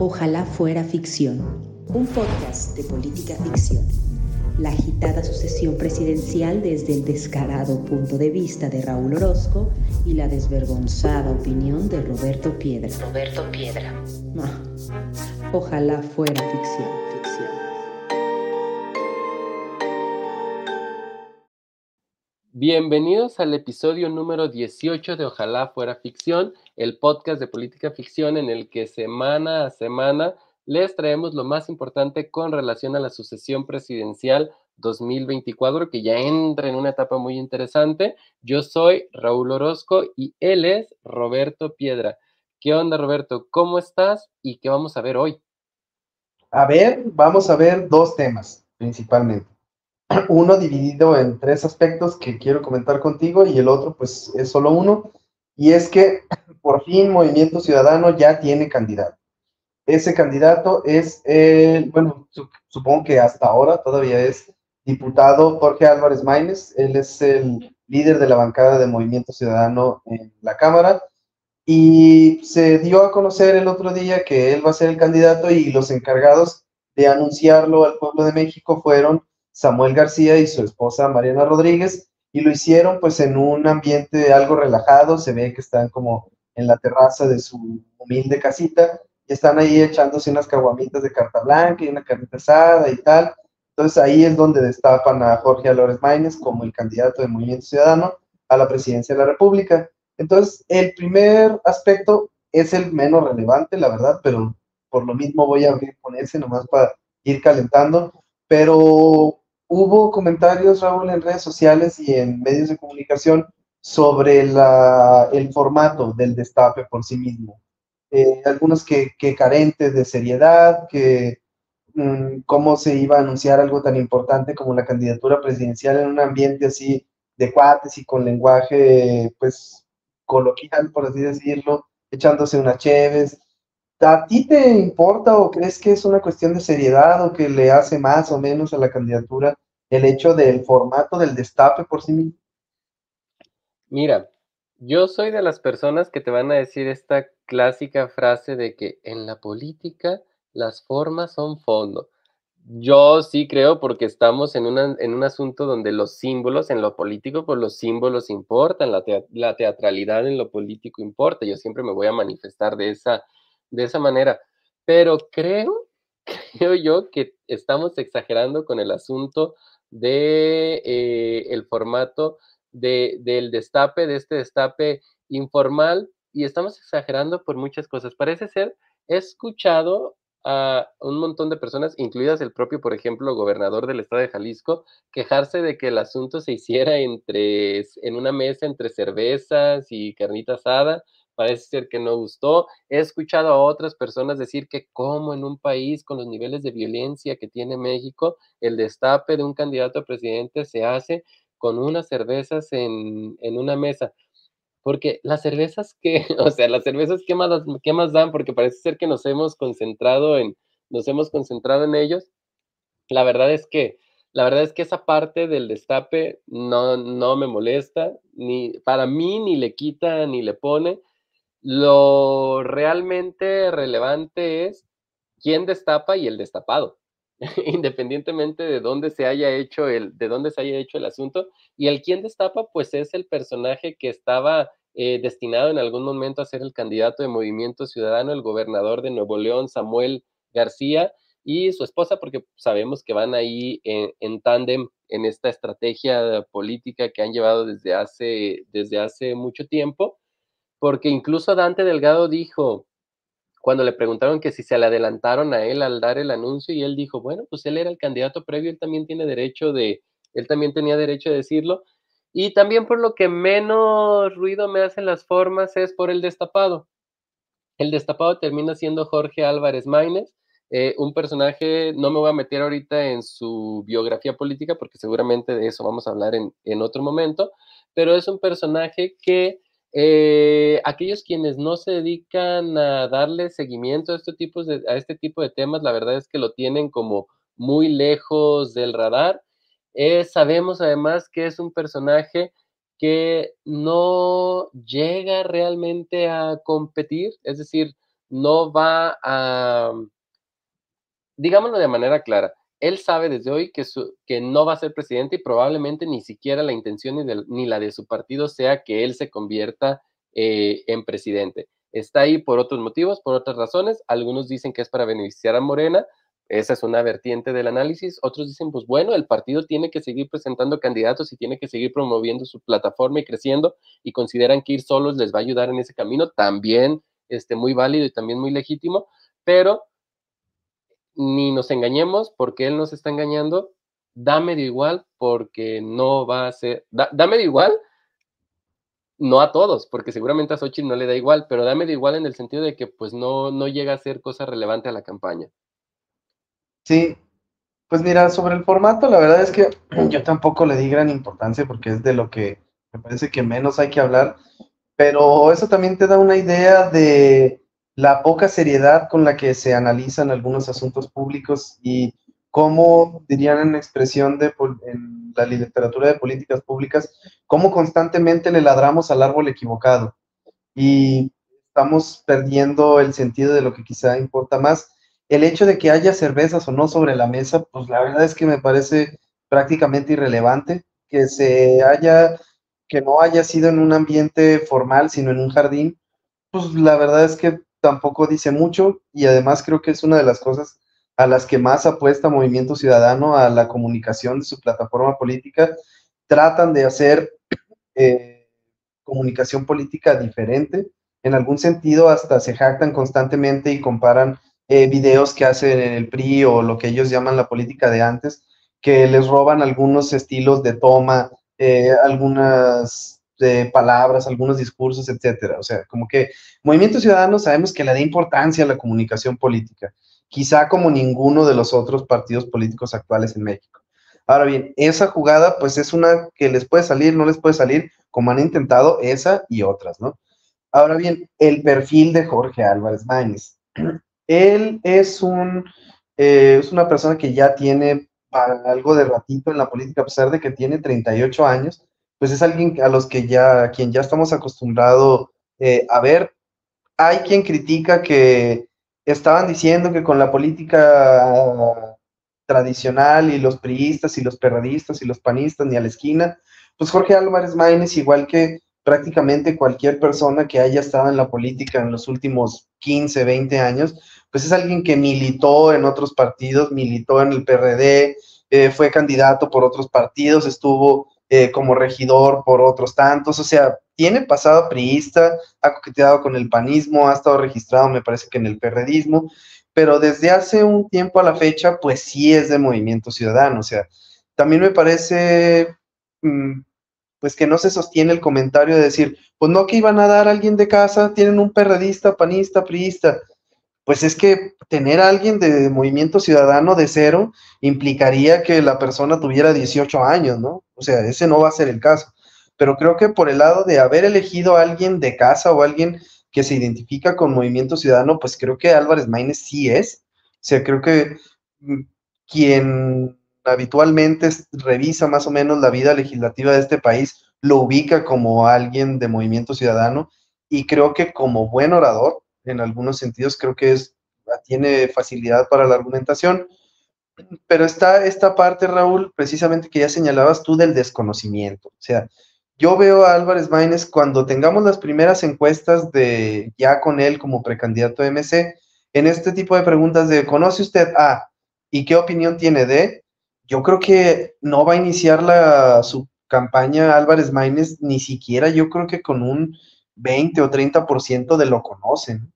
Ojalá fuera ficción, un podcast de política ficción. La agitada sucesión presidencial desde el descarado punto de vista de Raúl Orozco y la desvergonzada opinión de Roberto Piedra. Roberto Piedra. Ah, ojalá fuera ficción, ficción. Bienvenidos al episodio número 18 de Ojalá fuera ficción, el podcast de política ficción en el que semana a semana les traemos lo más importante con relación a la sucesión presidencial 2024, que ya entra en una etapa muy interesante. Yo soy Raúl Orozco y él es Roberto Piedra. ¿Qué onda, Roberto? ¿Cómo estás y qué vamos a ver hoy? A ver, vamos a ver dos temas principalmente uno dividido en tres aspectos que quiero comentar contigo y el otro pues es solo uno, y es que por fin Movimiento Ciudadano ya tiene candidato. Ese candidato es, el, bueno, supongo que hasta ahora todavía es diputado Jorge Álvarez Maínez, él es el líder de la bancada de Movimiento Ciudadano en la Cámara, y se dio a conocer el otro día que él va a ser el candidato y los encargados de anunciarlo al pueblo de México fueron Samuel García y su esposa Mariana Rodríguez, y lo hicieron pues en un ambiente algo relajado, se ve que están como en la terraza de su humilde casita, y están ahí echándose unas caguamitas de carta blanca y una carnita asada y tal. Entonces ahí es donde destapan a Jorge Alores Maínez como el candidato del Movimiento Ciudadano a la presidencia de la República. Entonces, el primer aspecto es el menos relevante, la verdad, pero por lo mismo voy a abrir con ese nomás para ir calentando. Pero hubo comentarios, Raúl, en redes sociales y en medios de comunicación sobre el formato del destape por sí mismo. Eh, algunos que, que, carentes de seriedad, que mm, cómo se iba a anunciar algo tan importante como la candidatura presidencial en un ambiente así de cuates y con lenguaje, pues, coloquial, por así decirlo, echándose unas cheves. ¿A ti te importa o crees que es una cuestión de seriedad o que le hace más o menos a la candidatura el hecho del formato del destape por sí mismo? Mira, yo soy de las personas que te van a decir esta clásica frase de que en la política las formas son fondo. Yo sí creo porque estamos en, en un asunto donde los símbolos en lo político, pues los símbolos importan, la, la teatralidad en lo político importa. Yo siempre me voy a manifestar de esa, de esa manera. Pero creo, creo yo que estamos exagerando con el asunto de eh, el formato de, del destape, de este destape informal, y estamos exagerando por muchas cosas. Parece ser, he escuchado a un montón de personas, incluidas el propio, por ejemplo, gobernador del estado de Jalisco, quejarse de que el asunto se hiciera entre, en una mesa entre cervezas y carnita asada, parece ser que no gustó. He escuchado a otras personas decir que como en un país con los niveles de violencia que tiene México, el destape de un candidato a presidente se hace con unas cervezas en, en una mesa. Porque las cervezas que, o sea, las cervezas, ¿qué más, ¿qué más dan? Porque parece ser que nos hemos concentrado en, nos hemos concentrado en ellos. La verdad es que, la verdad es que esa parte del destape no, no me molesta, ni para mí ni le quita ni le pone. Lo realmente relevante es quién destapa y el destapado, independientemente de dónde se haya hecho el, de dónde se haya hecho el asunto. Y el quién destapa, pues es el personaje que estaba eh, destinado en algún momento a ser el candidato de Movimiento Ciudadano, el gobernador de Nuevo León, Samuel García, y su esposa, porque sabemos que van ahí en, en tándem en esta estrategia política que han llevado desde hace, desde hace mucho tiempo porque incluso Dante Delgado dijo, cuando le preguntaron que si se le adelantaron a él al dar el anuncio, y él dijo, bueno, pues él era el candidato previo, él también tiene derecho de, él también tenía derecho de decirlo, y también por lo que menos ruido me hacen las formas es por el destapado. El destapado termina siendo Jorge Álvarez Maínez, eh, un personaje, no me voy a meter ahorita en su biografía política porque seguramente de eso vamos a hablar en, en otro momento, pero es un personaje que eh, aquellos quienes no se dedican a darle seguimiento a este, tipo de, a este tipo de temas, la verdad es que lo tienen como muy lejos del radar. Eh, sabemos además que es un personaje que no llega realmente a competir, es decir, no va a, digámoslo de manera clara, él sabe desde hoy que, que no va a ser presidente y probablemente ni siquiera la intención ni, la de su partido sea que él se convierta eh, en presidente. Está ahí por otros motivos, por otras razones. Algunos dicen que es para beneficiar a Morena. Esa es una vertiente del análisis. Otros dicen, pues bueno, el partido tiene que seguir presentando candidatos y tiene que seguir promoviendo su plataforma y creciendo y consideran que ir solos les va a ayudar en ese camino. También este, muy válido y también muy legítimo, pero ni nos engañemos porque él nos está engañando, da medio igual porque no va a ser, da, medio igual, no a todos, porque seguramente a Xochitl no le da igual, pero da medio igual en el sentido de que pues no, no llega a ser cosa relevante a la campaña. Sí, pues mira, sobre el formato, la verdad es que yo tampoco le di gran importancia porque es de lo que me parece que menos hay que hablar, pero eso también te da una idea de la poca seriedad con la que se analizan algunos asuntos públicos y cómo, dirían en expresión de, en la literatura de políticas públicas, cómo constantemente le ladramos al árbol equivocado y estamos perdiendo el sentido de lo que quizá importa más. El hecho de que haya cervezas o no sobre la mesa, pues la verdad es que me parece prácticamente irrelevante que se haya, que no haya sido en un ambiente formal, sino en un jardín, pues la verdad es que tampoco dice mucho y además creo que es una de las cosas a las que más apuesta Movimiento Ciudadano a la comunicación de su plataforma política. Tratan de hacer eh, comunicación política diferente. En algún sentido, hasta se jactan constantemente y comparan eh, videos que hacen en el PRI o lo que ellos llaman la política de antes, que les roban algunos estilos de toma, eh, algunas de palabras, algunos discursos, etcétera. O sea, como que Movimiento Ciudadano sabemos que le da importancia a la comunicación política, quizá como ninguno de los otros partidos políticos actuales en México. Ahora bien, esa jugada, pues es una que les puede salir, no les puede salir, como han intentado esa y otras, ¿no? Ahora bien, el perfil de Jorge Álvarez Maínez. Él es un eh, es una persona que ya tiene algo de ratito en la política, a pesar de que tiene 38 años, pues es alguien a los que ya, a quien ya estamos acostumbrados eh, a ver. Hay quien critica que estaban diciendo que con la política tradicional y los priistas y los perradistas y los panistas ni a la esquina, pues Jorge Álvarez Maínez, igual que prácticamente cualquier persona que haya estado en la política en los últimos 15, 20 años, pues es alguien que militó en otros partidos, militó en el PRD, eh, fue candidato por otros partidos, estuvo eh, como regidor por otros tantos, o sea, tiene pasado priista, ha coqueteado con el panismo, ha estado registrado, me parece que en el perredismo, pero desde hace un tiempo a la fecha, pues sí es de movimiento ciudadano, o sea, también me parece, mm, pues que no se sostiene el comentario de decir, pues no que iban a dar a alguien de casa, tienen un perredista, panista, priista, pues es que tener a alguien de movimiento ciudadano de cero implicaría que la persona tuviera 18 años, ¿no? O sea, ese no va a ser el caso. Pero creo que por el lado de haber elegido a alguien de casa o alguien que se identifica con movimiento ciudadano, pues creo que Álvarez Maínez sí es. O sea, creo que mm, quien habitualmente revisa más o menos la vida legislativa de este país lo ubica como alguien de movimiento ciudadano y creo que como buen orador, en algunos sentidos creo que es, tiene facilidad para la argumentación, pero está esta parte, Raúl, precisamente que ya señalabas tú del desconocimiento. O sea, yo veo a Álvarez Maínez cuando tengamos las primeras encuestas de ya con él como precandidato a MC, en este tipo de preguntas de ¿conoce usted a y qué opinión tiene de? Yo creo que no va a iniciar la, su campaña Álvarez Maínez ni siquiera yo creo que con un 20 o 30% de lo conocen.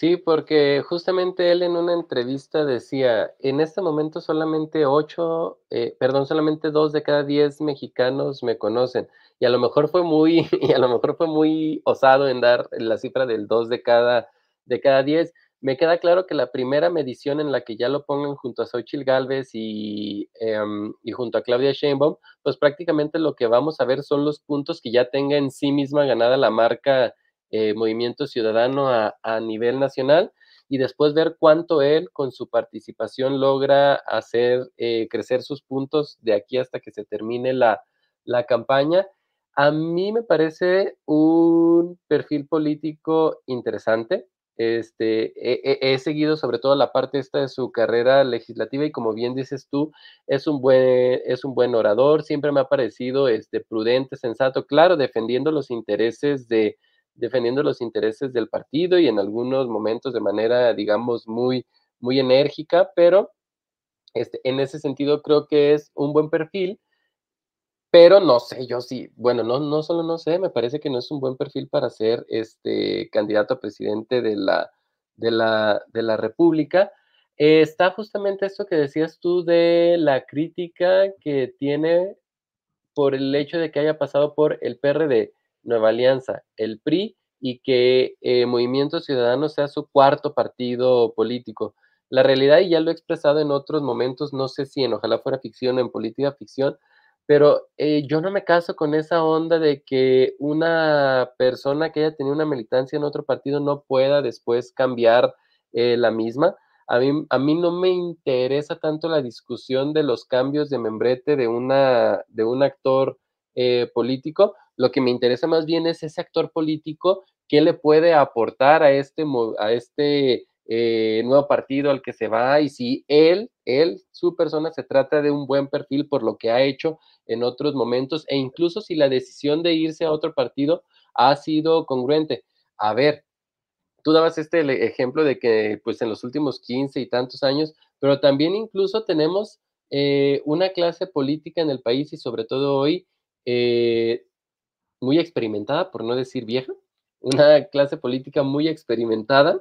Sí, porque justamente él en una entrevista decía, en este momento solamente ocho, eh, perdón, solamente dos de cada diez mexicanos me conocen. Y a lo mejor fue muy, y a lo mejor fue muy osado en dar la cifra del dos de cada, de cada diez. Me queda claro que la primera medición en la que ya lo pongan junto a Xochitl Galvez y, em, y junto a Claudia Sheinbaum, pues prácticamente lo que vamos a ver son los puntos que ya tenga en sí misma ganada la marca eh, Movimiento Ciudadano a, nivel nacional y después ver cuánto él con su participación logra hacer eh, crecer sus puntos de aquí hasta que se termine la, la campaña. A mí me parece un perfil político interesante. Este, he, seguido sobre todo la parte esta de su carrera legislativa y como bien dices tú, es un buen, es un buen orador, siempre me ha parecido este, prudente, sensato, claro, defendiendo los intereses de, defendiendo los intereses del partido y en algunos momentos de manera, digamos, muy, muy enérgica, pero este, en ese sentido creo que es un buen perfil pero no sé, yo sí, bueno, no, no solo no sé, me parece que no es un buen perfil para ser este candidato a presidente de la, de la, de la República. está justamente esto que decías tú de la crítica que tiene por el hecho de que haya pasado por el PRD, Nueva Alianza, el PRI y que eh, Movimiento Ciudadano sea su cuarto partido político. La realidad, y ya lo he expresado en otros momentos, no sé si en Ojalá fuera ficción o en política ficción, pero eh, yo no me caso con esa onda de que una persona que haya tenido una militancia en otro partido no pueda después cambiar eh, la misma. A mí, a mí no me interesa tanto la discusión de los cambios de membrete de, una, de un actor eh, político. Lo que me interesa más bien es ese actor político, qué le puede aportar a este, a este eh, nuevo partido al que se va y si él, él, su persona se trata de un buen perfil por lo que ha hecho en otros momentos e incluso si la decisión de irse a otro partido ha sido congruente. A ver, tú dabas este ejemplo de que pues en los últimos 15 y tantos años, pero también incluso tenemos eh, una clase política en el país y sobre todo hoy eh, muy experimentada, por no decir vieja, una clase política muy experimentada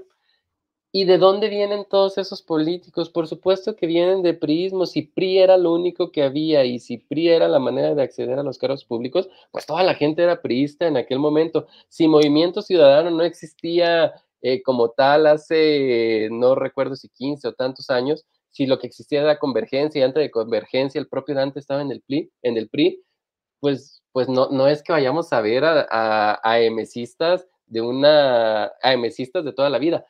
¿Y de dónde vienen todos esos políticos? Por supuesto que vienen de priismo. Si PRI era lo único que había y si PRI era la manera de acceder a los cargos públicos, pues toda la gente era priista en aquel momento. Si Movimiento Ciudadano no existía eh, como tal hace, no recuerdo si 15 o tantos años, si lo que existía era convergencia y antes de convergencia el propio Dante estaba en el PRI, en el PRI pues, pues no, no es que vayamos a ver a, a, a de una, a de toda la vida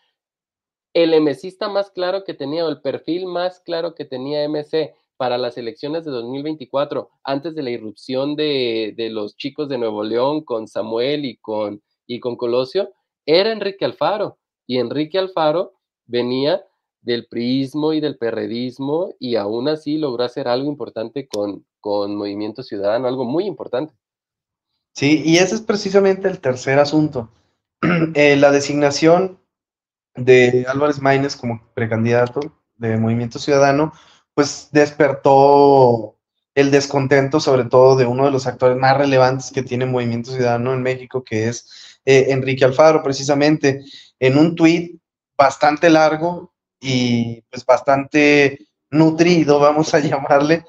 el MCista más claro que tenía, o el perfil más claro que tenía MC para las elecciones de 2024, antes de la irrupción de, los chicos de Nuevo León con Samuel y con, y con Colosio, era Enrique Alfaro. Y Enrique Alfaro venía del priismo y del perredismo y aún así logró hacer algo importante con, con Movimiento Ciudadano, algo muy importante. Sí, y ese es precisamente el tercer asunto. Eh, la designación de Álvarez Maínez como precandidato de Movimiento Ciudadano, pues despertó el descontento sobre todo de uno de los actores más relevantes que tiene Movimiento Ciudadano en México, que es eh, Enrique Alfaro, precisamente, en un tuit bastante largo y pues bastante nutrido, vamos a llamarle,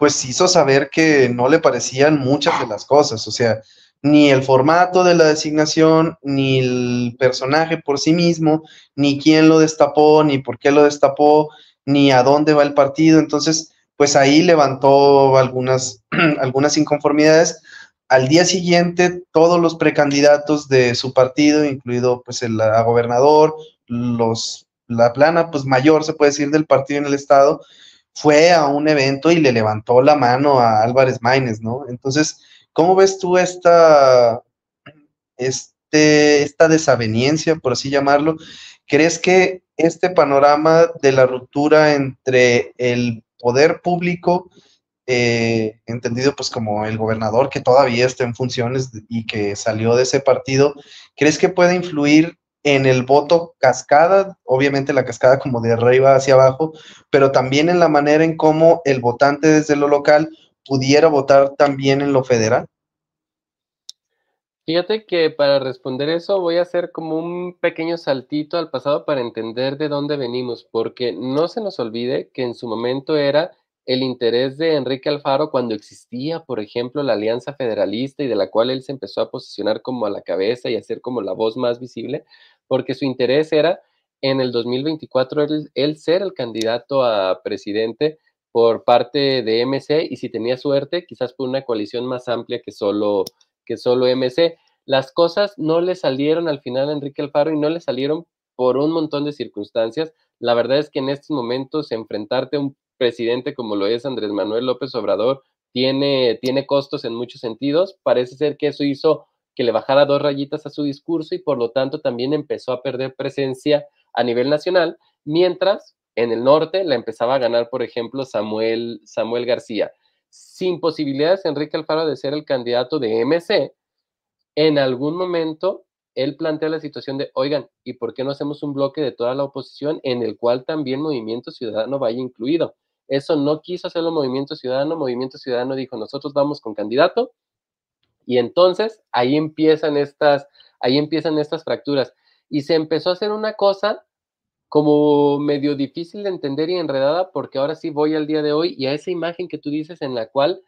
pues hizo saber que no le parecían muchas de las cosas, o sea, ni el formato de la designación, ni el personaje por sí mismo, ni quién lo destapó, ni por qué lo destapó, ni a dónde va el partido. Entonces, pues ahí levantó algunas, algunas inconformidades. Al día siguiente, todos los precandidatos de su partido, incluido pues el gobernador, los, la plana pues mayor, se puede decir, del partido en el estado, fue a un evento y le levantó la mano a Álvarez Maínez, ¿no? Entonces, ¿Cómo ves tú esta, este, esta desaveniencia, por así llamarlo? ¿Crees que este panorama de la ruptura entre el poder público, eh, entendido pues como el gobernador que todavía está en funciones y que salió de ese partido, ¿crees que puede influir en el voto cascada, obviamente la cascada como de arriba hacia abajo, pero también en la manera en cómo el votante desde lo local pudiera votar también en lo federal? Fíjate que para responder eso voy a hacer como un pequeño saltito al pasado para entender de dónde venimos, porque no se nos olvide que en su momento era el interés de Enrique Alfaro cuando existía, por ejemplo, la Alianza Federalista y de la cual él se empezó a posicionar como a la cabeza y a ser como la voz más visible, porque su interés era en el 2024 él, ser el candidato a presidente por parte de MC y si tenía suerte, quizás por una coalición más amplia que solo, que solo MC. Las cosas no le salieron al final a Enrique Alfaro y no le salieron por un montón de circunstancias. La verdad es que en estos momentos enfrentarte a un presidente como lo es Andrés Manuel López Obrador, tiene, tiene costos en muchos sentidos. Parece ser que eso hizo que le bajara dos rayitas a su discurso y por lo tanto también empezó a perder presencia a nivel nacional, mientras en el norte la empezaba a ganar, por ejemplo, Samuel, Samuel García. Sin posibilidades, Enrique Alfaro, de ser el candidato de MC, en algún momento él plantea la situación de, oigan, ¿y por qué no hacemos un bloque de toda la oposición en el cual también Movimiento Ciudadano vaya incluido? Eso no quiso hacerlo Movimiento Ciudadano. Movimiento Ciudadano dijo, nosotros vamos con candidato. Y entonces ahí empiezan estas, ahí empiezan estas fracturas. Y se empezó a hacer una cosa como medio difícil de entender y enredada, porque ahora sí voy al día de hoy y a esa imagen que tú dices en la cual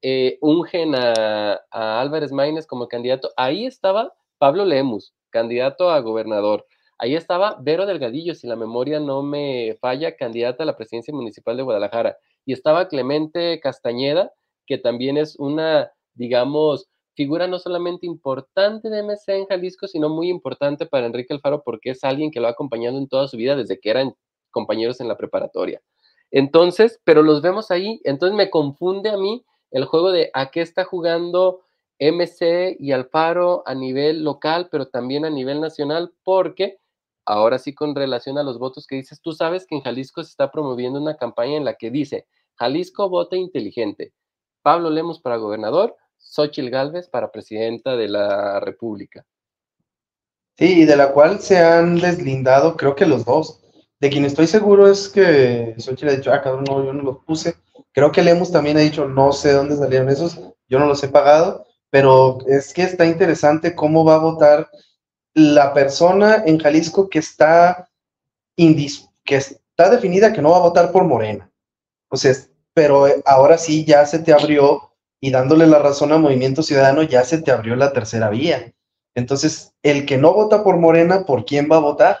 eh, ungen a, Álvarez Maínez como candidato, ahí estaba Pablo Lemus, candidato a gobernador. Ahí estaba Vero Delgadillo, si la memoria no me falla, candidata a la presidencia municipal de Guadalajara. Y estaba Clemente Castañeda, que también es una, digamos, figura no solamente importante de MC en Jalisco, sino muy importante para Enrique Alfaro porque es alguien que lo ha acompañado en toda su vida desde que eran compañeros en la preparatoria. Entonces, pero los vemos ahí, entonces me confunde a mí el juego de a qué está jugando MC y Alfaro a nivel local, pero también a nivel nacional, porque ahora sí con relación a los votos que dices, tú sabes que en Jalisco se está promoviendo una campaña en la que dice, Jalisco vota inteligente, Pablo Lemos para gobernador, Xochil Gálvez para presidenta de la República. Sí, y de la cual se han deslindado, creo que los dos. De quien estoy seguro es que Xochitl ha dicho, ah, cabrón, no, yo no los puse. Creo que Lemos también ha dicho, no sé dónde salieron esos, yo no los he pagado, pero es que está interesante cómo va a votar la persona en Jalisco que está, que está definida que no va a votar por Morena. O sea, pero ahora sí ya se te abrió y dándole la razón a Movimiento Ciudadano ya se te abrió la tercera vía. Entonces, el que no vota por Morena, ¿por quién va a votar?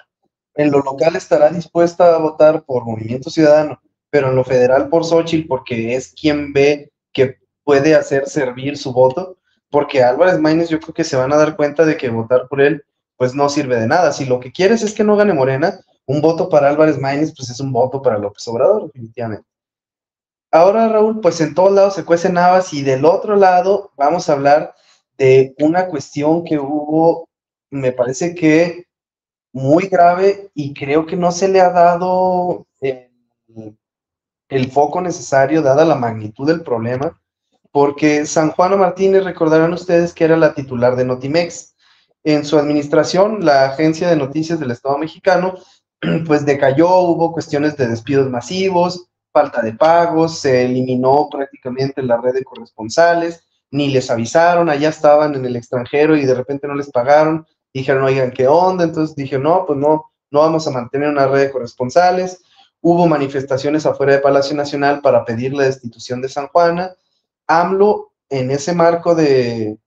En lo local estará dispuesta a votar por Movimiento Ciudadano, pero en lo federal por Xochitl, porque es quien ve que puede hacer servir su voto, porque Álvarez Maínez yo creo que se van a dar cuenta de que votar por él pues no sirve de nada. Si lo que quieres es que no gane Morena, un voto para Álvarez Maínez, pues es un voto para López Obrador, definitivamente. Ahora, Raúl, pues en todos lados se cuecen navas y del otro lado vamos a hablar de una cuestión que hubo, me parece que muy grave y creo que no se le ha dado el, el foco necesario dada la magnitud del problema, porque San Juan Martínez, recordarán ustedes que era la titular de Notimex. En su administración, la agencia de noticias del Estado mexicano, pues decayó, hubo cuestiones de despidos masivos, falta de pagos, se eliminó prácticamente la red de corresponsales, ni les avisaron, allá estaban en el extranjero y de repente no les pagaron, dijeron, oigan, ¿qué onda? Entonces dije, no, pues no, no vamos a mantener una red de corresponsales. Hubo manifestaciones afuera de Palacio Nacional para pedir la destitución de San Juana. AMLO, en ese marco de,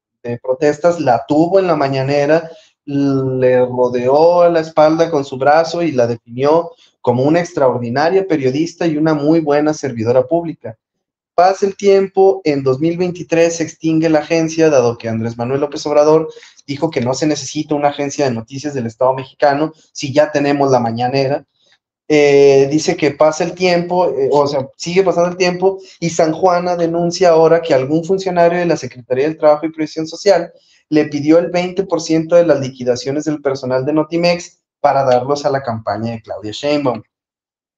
protestas, la tuvo en la mañanera, le rodeó a la espalda con su brazo y la definió como una extraordinaria periodista y una muy buena servidora pública. Pasa el tiempo, en 2023 se extingue la agencia, dado que Andrés Manuel López Obrador dijo que no se necesita una agencia de noticias del Estado mexicano si ya tenemos la mañanera. Eh, dice que pasa el tiempo, eh, o sea, sigue pasando el tiempo, y San Juana denuncia ahora que algún funcionario de la Secretaría del Trabajo y Previsión Social le pidió el 20% de las liquidaciones del personal de Notimex para darlos a la campaña de Claudia Sheinbaum.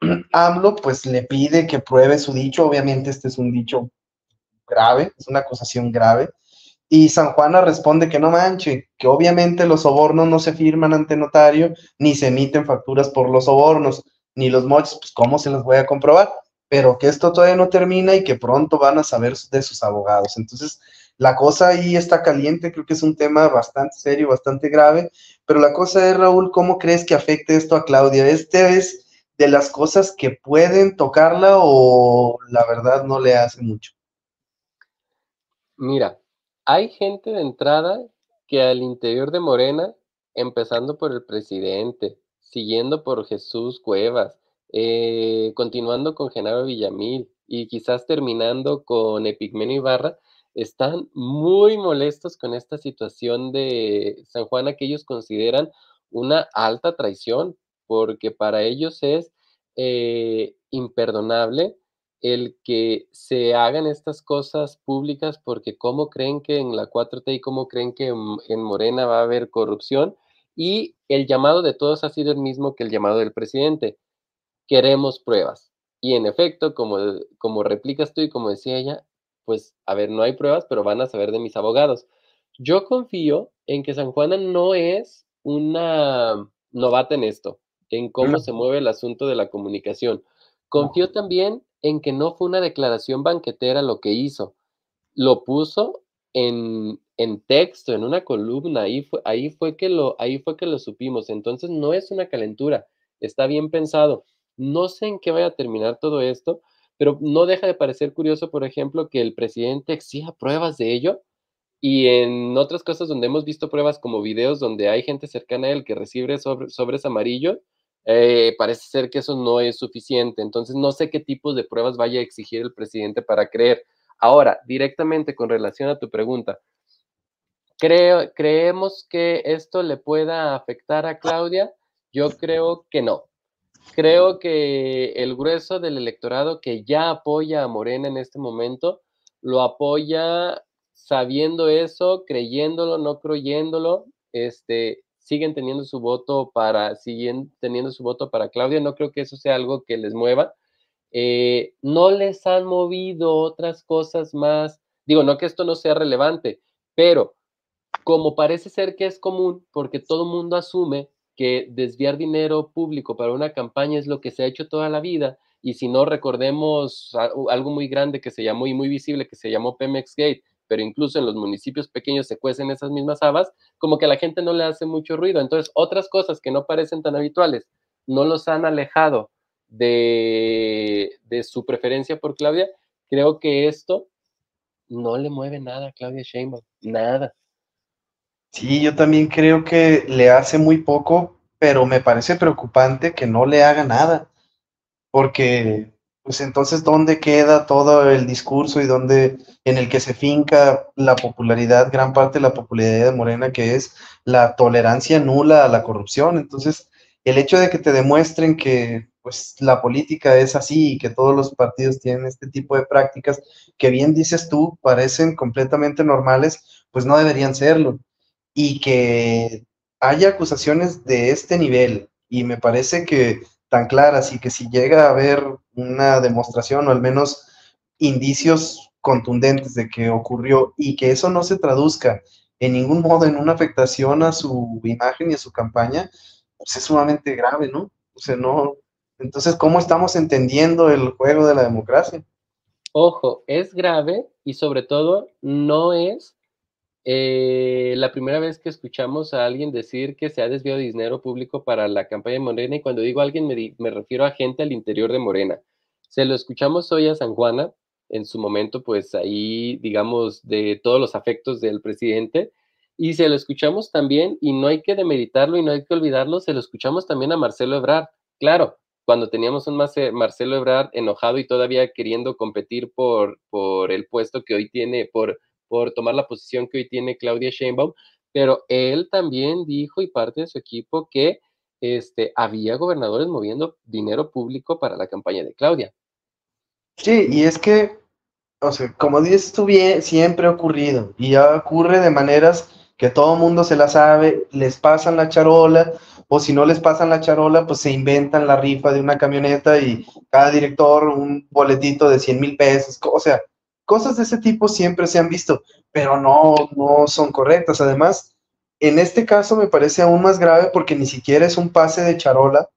AMLO pues le pide que pruebe su dicho, obviamente este es un dicho grave, es una acusación grave, y San Juana responde que no manche, que obviamente los sobornos no se firman ante notario, ni se emiten facturas por los sobornos, ni los moches, pues cómo se los voy a comprobar, pero que esto todavía no termina y que pronto van a saber de sus abogados. Entonces, la cosa ahí está caliente, creo que es un tema bastante serio, bastante grave, pero la cosa es, Raúl, ¿cómo crees que afecte esto a Claudia? ¿Este es de las cosas que pueden tocarla o la verdad no le hace mucho? Mira, hay gente de entrada que al interior de Morena, empezando por el presidente, siguiendo por Jesús Cuevas, eh, continuando con Genaro Villamil y quizás terminando con Epigmenio Ibarra, están muy molestos con esta situación de San Juana que ellos consideran una alta traición, porque para ellos es eh, imperdonable el que se hagan estas cosas públicas porque cómo creen que en la 4T y cómo creen que en Morena va a haber corrupción y el llamado de todos ha sido el mismo que el llamado del presidente. Queremos pruebas. Y en efecto, como, como replicas tú y como decía ella, pues a ver, no hay pruebas, pero van a saber de mis abogados. Yo confío en que San Juana no es una novata en esto, en cómo se mueve el asunto de la comunicación. Confío también en que no fue una declaración banquetera lo que hizo. Lo puso en, en texto, en una columna, ahí fue, ahí, fue que lo, ahí fue que lo supimos. Entonces no es una calentura, está bien pensado. No sé en qué vaya a terminar todo esto, pero no deja de parecer curioso, por ejemplo, que el presidente exija pruebas de ello y en otras cosas donde hemos visto pruebas como videos donde hay gente cercana a él que recibe sobres amarillos, eh, parece ser que eso no es suficiente. Entonces, no sé qué tipos de pruebas vaya a exigir el presidente para creer. Ahora, directamente con relación a tu pregunta, creo, ¿creemos que esto le pueda afectar a Claudia? Yo creo que no. Creo que el grueso del electorado que ya apoya a Morena en este momento, lo apoya sabiendo eso, creyéndolo, no creyéndolo, este, siguen teniendo su voto para, siguen teniendo su voto para Claudia. No creo que eso sea algo que les mueva. Eh, no les han movido otras cosas más. Digo, no que esto no sea relevante, pero como parece ser que es común, porque todo mundo asume que desviar dinero público para una campaña es lo que se ha hecho toda la vida, y si no recordemos algo muy grande que se llamó y muy visible que se llamó Pemex Gate, pero incluso en los municipios pequeños se cuecen esas mismas habas, como que a la gente no le hace mucho ruido. Entonces, otras cosas que no parecen tan habituales no los han alejado de, de su preferencia por Claudia. Creo que esto no le mueve nada a Claudia Sheinbaum, nada. Sí, yo también creo que le hace muy poco, pero me parece preocupante que no le haga nada, porque pues entonces dónde queda todo el discurso y dónde en el que se finca la popularidad, gran parte de la popularidad de Morena, que es la tolerancia nula a la corrupción. Entonces, el hecho de que te demuestren que pues la política es así y que todos los partidos tienen este tipo de prácticas que bien dices tú, parecen completamente normales, pues no deberían serlo. Y que haya acusaciones de este nivel, y me parece que tan claras y que si llega a haber una demostración o al menos indicios contundentes de que ocurrió y que eso no se traduzca en ningún modo en una afectación a su imagen y a su campaña, pues es sumamente grave, ¿no? O sea, no. Entonces, ¿cómo estamos entendiendo el juego de la democracia? Ojo, es grave y sobre todo no es eh, la primera vez que escuchamos a alguien decir que se ha desviado dinero público para la campaña de Morena, y cuando digo alguien me, refiero a gente al interior de Morena. Se lo escuchamos hoy a San Juana, en su momento, pues ahí, digamos, de todos los afectos del presidente, y se lo escuchamos también, y no hay que demeritarlo y no hay que olvidarlo, se lo escuchamos también a Marcelo Ebrard. Claro, cuando teníamos un Marcelo Ebrard enojado y todavía queriendo competir por, por el puesto que hoy tiene, por por tomar la posición que hoy tiene Claudia Sheinbaum, pero él también dijo y parte de su equipo que este, había gobernadores moviendo dinero público para la campaña de Claudia. Sí, y es que, o sea, como dices tú siempre ha ocurrido y ya ocurre de maneras que todo mundo se la sabe, les pasan la charola, o si no les pasan la charola, pues se inventan la rifa de una camioneta y cada director un boletito de 100 mil pesos, o sea, Cosas de ese tipo siempre se han visto, pero no, no son correctas. Además, en este caso me parece aún más grave porque ni siquiera es un pase de charola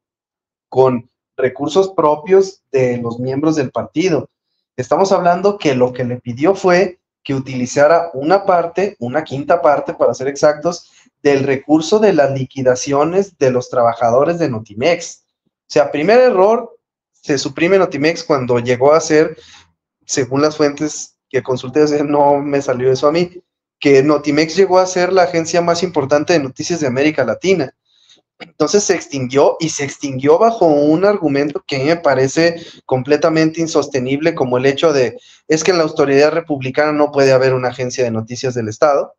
con recursos propios de los miembros del partido. Estamos hablando que lo que le pidió fue que utilizara una parte, una quinta parte para ser exactos, del recurso de las liquidaciones de los trabajadores de Notimex. O sea, primer error, se suprime Notimex cuando llegó a ser según las fuentes que consulté, no me salió eso a mí, que Notimex llegó a ser la agencia más importante de noticias de América Latina. Entonces se extinguió y se extinguió bajo un argumento que me parece completamente insostenible, como el hecho de es que en la autoridad republicana no puede haber una agencia de noticias del Estado.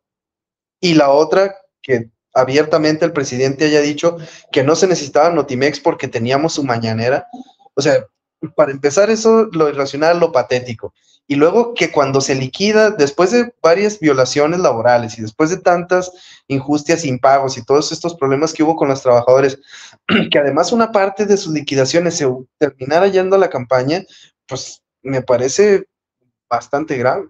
Y la otra, que abiertamente el presidente haya dicho que no se necesitaba Notimex porque teníamos su mañanera. O sea, para empezar eso, lo irracional, lo patético. Y luego que cuando se liquida, después de varias violaciones laborales y después de tantas injusticias, impagos y todos estos problemas que hubo con los trabajadores, que además una parte de sus liquidaciones se terminara yendo a la campaña, pues me parece bastante grave.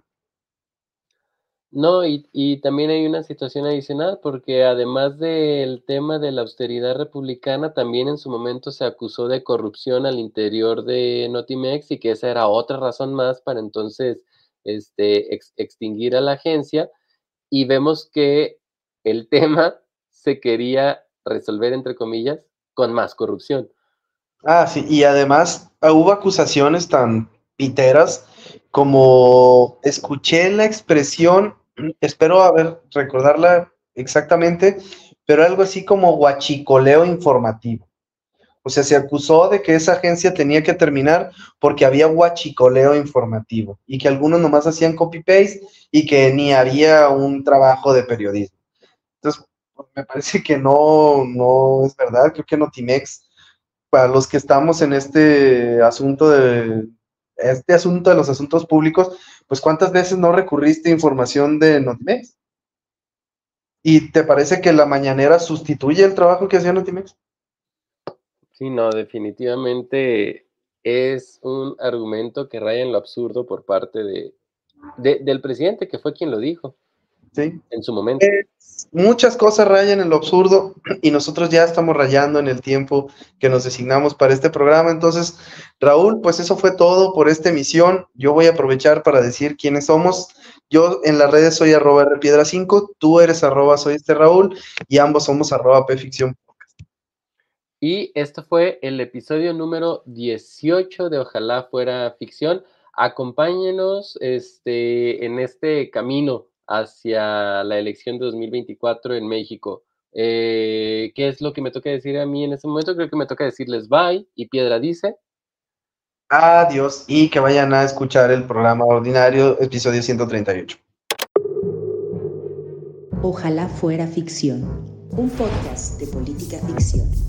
No, y, y, también hay una situación adicional, porque además del tema de la austeridad republicana, también en su momento se acusó de corrupción al interior de Notimex y que esa era otra razón más para entonces este, extinguir a la agencia. Y vemos que el tema se quería resolver, entre comillas, con más corrupción. Ah, sí, y además ah, hubo acusaciones tan piteras como escuché la expresión espero haber recordarla exactamente, pero algo así como guachicoleo informativo. O sea, se acusó de que esa agencia tenía que terminar porque había guachicoleo informativo y que algunos nomás hacían copy-paste y que ni había un trabajo de periodismo. Entonces, pues, me parece que no, no es verdad. Creo que Notimex, para los que estamos en este asunto de este asunto de los asuntos públicos, pues ¿cuántas veces no recurriste a información de Notimex? ¿Y te parece que la mañanera sustituye el trabajo que hacía Notimex? Sí, no, definitivamente es un argumento que raya en lo absurdo por parte de, del presidente, que fue quien lo dijo. Sí. En su momento. muchas cosas rayan en lo absurdo y nosotros ya estamos rayando en el tiempo que nos designamos para este programa. Entonces, Raúl, pues eso fue todo por esta emisión. Yo voy a aprovechar para decir quiénes somos. Yo en las redes soy arroba rpiedra5, tú eres arroba soy este Raúl y ambos somos arroba pficción. Y este fue el episodio número 18 de Ojalá fuera ficción. Acompáñenos este, en este camino hacia la elección de 2024 en México. Eh, ¿Qué es lo que me toca decir a mí en este momento? Creo que me toca decirles bye y Piedra dice. Adiós y que vayan a escuchar el programa ordinario, episodio 138. Ojalá fuera ficción, un podcast de política ficción